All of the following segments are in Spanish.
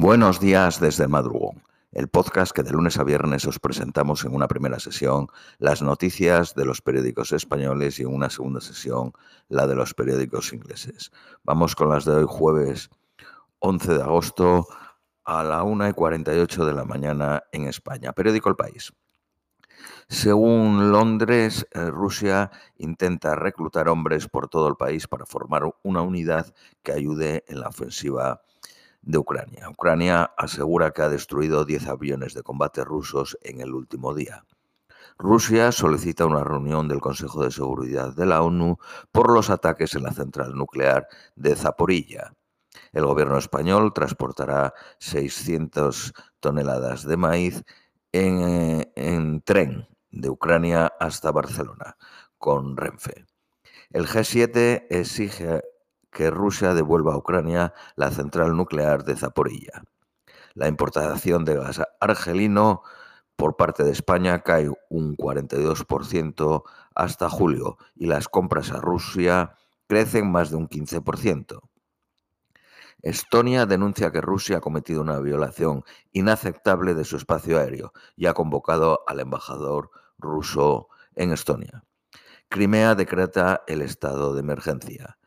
Buenos días desde el madrugón, el podcast que de lunes a viernes os presentamos en una primera sesión las noticias de los periódicos españoles y en una segunda sesión la de los periódicos ingleses. Vamos con las de hoy jueves 11 de agosto a la 1 y 48 de la mañana en España. Periódico El País. Según Londres, eh, Rusia intenta reclutar hombres por todo el país para formar una unidad que ayude en la ofensiva de Ucrania. Ucrania asegura que ha destruido 10 aviones de combate rusos en el último día. Rusia solicita una reunión del Consejo de Seguridad de la ONU por los ataques en la central nuclear de Zaporilla. El gobierno español transportará 600 toneladas de maíz en, en tren de Ucrania hasta Barcelona con Renfe. El G7 exige que Rusia devuelva a Ucrania la central nuclear de Zaporilla. La importación de gas argelino por parte de España cae un 42% hasta julio y las compras a Rusia crecen más de un 15%. Estonia denuncia que Rusia ha cometido una violación inaceptable de su espacio aéreo y ha convocado al embajador ruso en Estonia. Crimea decreta el estado de emergencia.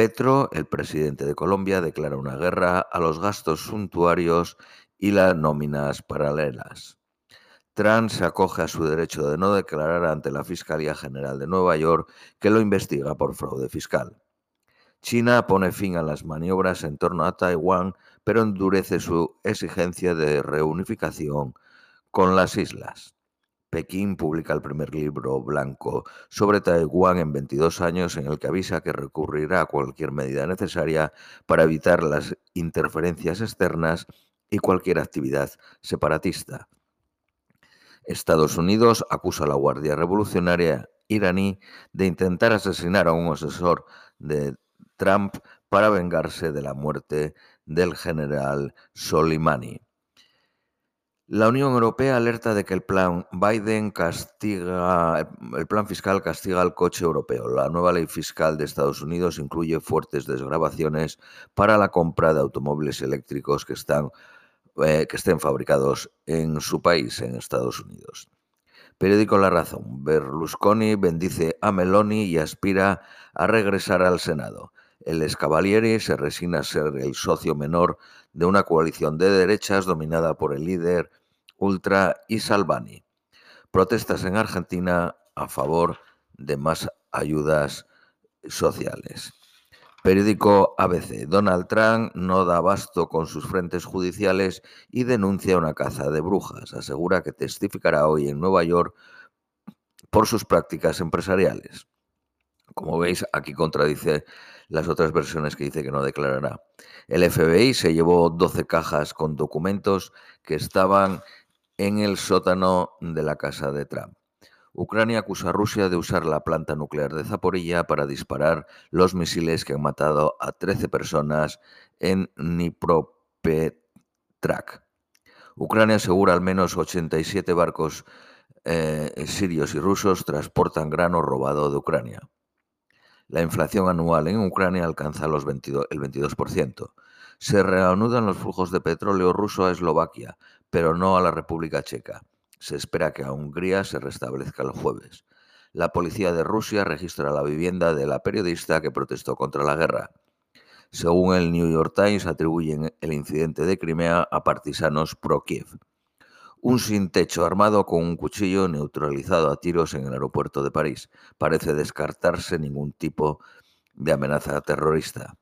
Petro, el presidente de Colombia, declara una guerra a los gastos suntuarios y las nóminas paralelas. Trump se acoge a su derecho de no declarar ante la Fiscalía General de Nueva York que lo investiga por fraude fiscal. China pone fin a las maniobras en torno a Taiwán, pero endurece su exigencia de reunificación con las islas. Pekín publica el primer libro blanco sobre Taiwán en 22 años en el que avisa que recurrirá a cualquier medida necesaria para evitar las interferencias externas y cualquier actividad separatista. Estados Unidos acusa a la Guardia Revolucionaria iraní de intentar asesinar a un asesor de Trump para vengarse de la muerte del general Soleimani. La Unión Europea alerta de que el plan Biden castiga, el plan fiscal castiga al coche europeo. La nueva ley fiscal de Estados Unidos incluye fuertes desgrabaciones para la compra de automóviles eléctricos que, están, eh, que estén fabricados en su país, en Estados Unidos. Periódico La Razón. Berlusconi bendice a Meloni y aspira a regresar al Senado. El Escavalieri se resigna a ser el socio menor de una coalición de derechas dominada por el líder ultra y Salvani. Protestas en Argentina a favor de más ayudas sociales. Periódico ABC. Donald Trump no da abasto con sus frentes judiciales y denuncia una caza de brujas. Asegura que testificará hoy en Nueva York por sus prácticas empresariales. Como veis, aquí contradice las otras versiones que dice que no declarará. El FBI se llevó 12 cajas con documentos que estaban en el sótano de la casa de Trump. Ucrania acusa a Rusia de usar la planta nuclear de Zaporilla para disparar los misiles que han matado a 13 personas en Dnipropetrovsk. Ucrania asegura al menos 87 barcos eh, sirios y rusos transportan grano robado de Ucrania. La inflación anual en Ucrania alcanza los el 22%. Se reanudan los flujos de petróleo ruso a Eslovaquia, pero no a la República Checa. Se espera que a Hungría se restablezca el jueves. La policía de Rusia registra la vivienda de la periodista que protestó contra la guerra. Según el New York Times, atribuyen el incidente de Crimea a partisanos pro-Kiev un sin techo armado con un cuchillo neutralizado a tiros en el aeropuerto de París. Parece descartarse ningún tipo de amenaza terrorista.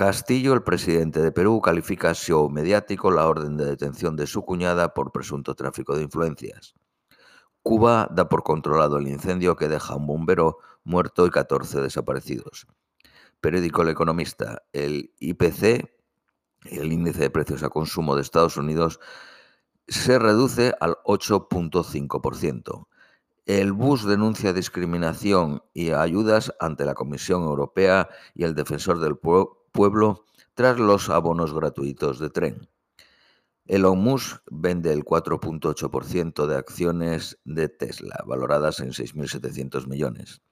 Castillo, el presidente de Perú, califica show mediático la orden de detención de su cuñada por presunto tráfico de influencias. Cuba da por controlado el incendio que deja un bombero muerto y 14 desaparecidos. Periódico El Economista, el IPC, el índice de precios a consumo de Estados Unidos, se reduce al 8.5%. El BUS denuncia discriminación y ayudas ante la Comisión Europea y el Defensor del Pueblo tras los abonos gratuitos de tren. Elon Musk vende el 4.8% de acciones de Tesla, valoradas en 6.700 millones.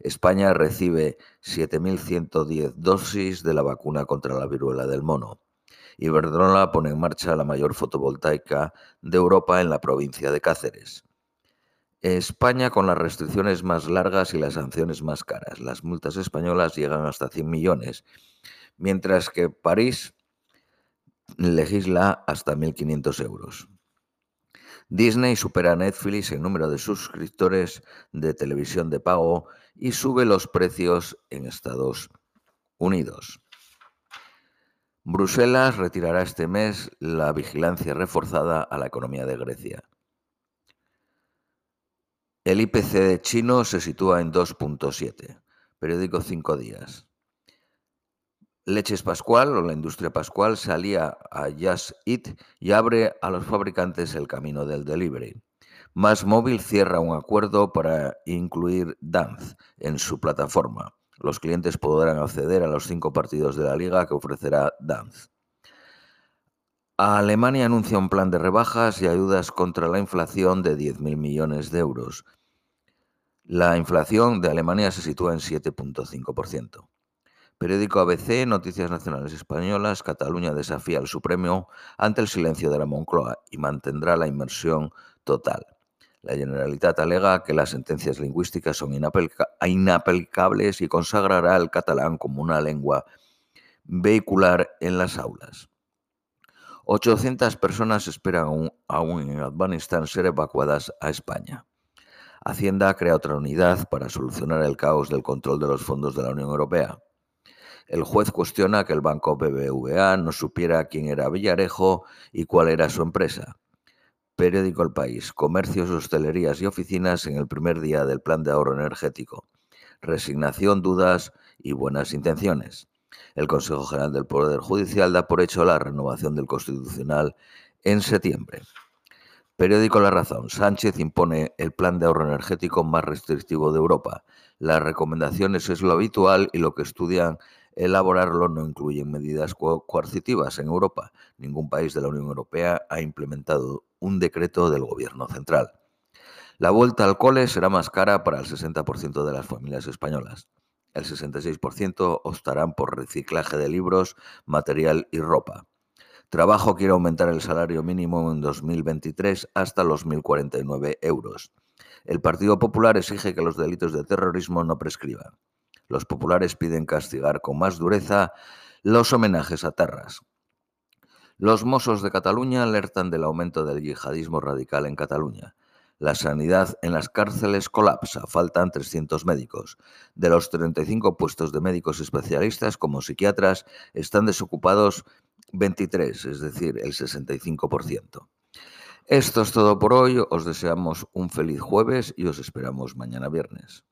España recibe 7.110 dosis de la vacuna contra la viruela del mono Iberdrola pone en marcha la mayor fotovoltaica de Europa en la provincia de Cáceres. España con las restricciones más largas y las sanciones más caras. Las multas españolas llegan hasta 100 millones, mientras que París legisla hasta 1.500 euros. Disney supera a Netflix en número de suscriptores de televisión de pago y sube los precios en Estados Unidos. Bruselas retirará este mes la vigilancia reforzada a la economía de Grecia. El IPC chino se sitúa en 2.7. Periódico 5 días. Leches Pascual o la industria Pascual salía a Just Eat y abre a los fabricantes el camino del delivery. Más Móvil cierra un acuerdo para incluir Dance en su plataforma. Los clientes podrán acceder a los cinco partidos de la liga que ofrecerá Dance. Alemania anuncia un plan de rebajas y ayudas contra la inflación de 10.000 millones de euros. La inflación de Alemania se sitúa en 7.5%. Periódico ABC, Noticias Nacionales Españolas, Cataluña desafía al Supremo ante el silencio de la Moncloa y mantendrá la inmersión total. La Generalitat alega que las sentencias lingüísticas son inaplicables y consagrará el catalán como una lengua vehicular en las aulas. 800 personas esperan aún en Afganistán ser evacuadas a España. Hacienda crea otra unidad para solucionar el caos del control de los fondos de la Unión Europea. El juez cuestiona que el banco BBVA no supiera quién era Villarejo y cuál era su empresa. Periódico El País. Comercios, hostelerías y oficinas en el primer día del plan de ahorro energético. Resignación, dudas y buenas intenciones. El Consejo General del Poder Judicial da por hecho la renovación del Constitucional en septiembre. Periódico La Razón. Sánchez impone el plan de ahorro energético más restrictivo de Europa. Las recomendaciones es lo habitual y lo que estudian elaborarlo no incluyen medidas coercitivas en Europa. Ningún país de la Unión Europea ha implementado un decreto del Gobierno central. La vuelta al cole será más cara para el 60% de las familias españolas. El 66% optarán por reciclaje de libros, material y ropa. Trabajo quiere aumentar el salario mínimo en 2023 hasta los 1.049 euros. El Partido Popular exige que los delitos de terrorismo no prescriban. Los populares piden castigar con más dureza los homenajes a terras. Los Mossos de Cataluña alertan del aumento del yihadismo radical en Cataluña. La sanidad en las cárceles colapsa, faltan 300 médicos. De los 35 puestos de médicos especialistas como psiquiatras, están desocupados 23, es decir, el 65%. Esto es todo por hoy, os deseamos un feliz jueves y os esperamos mañana viernes.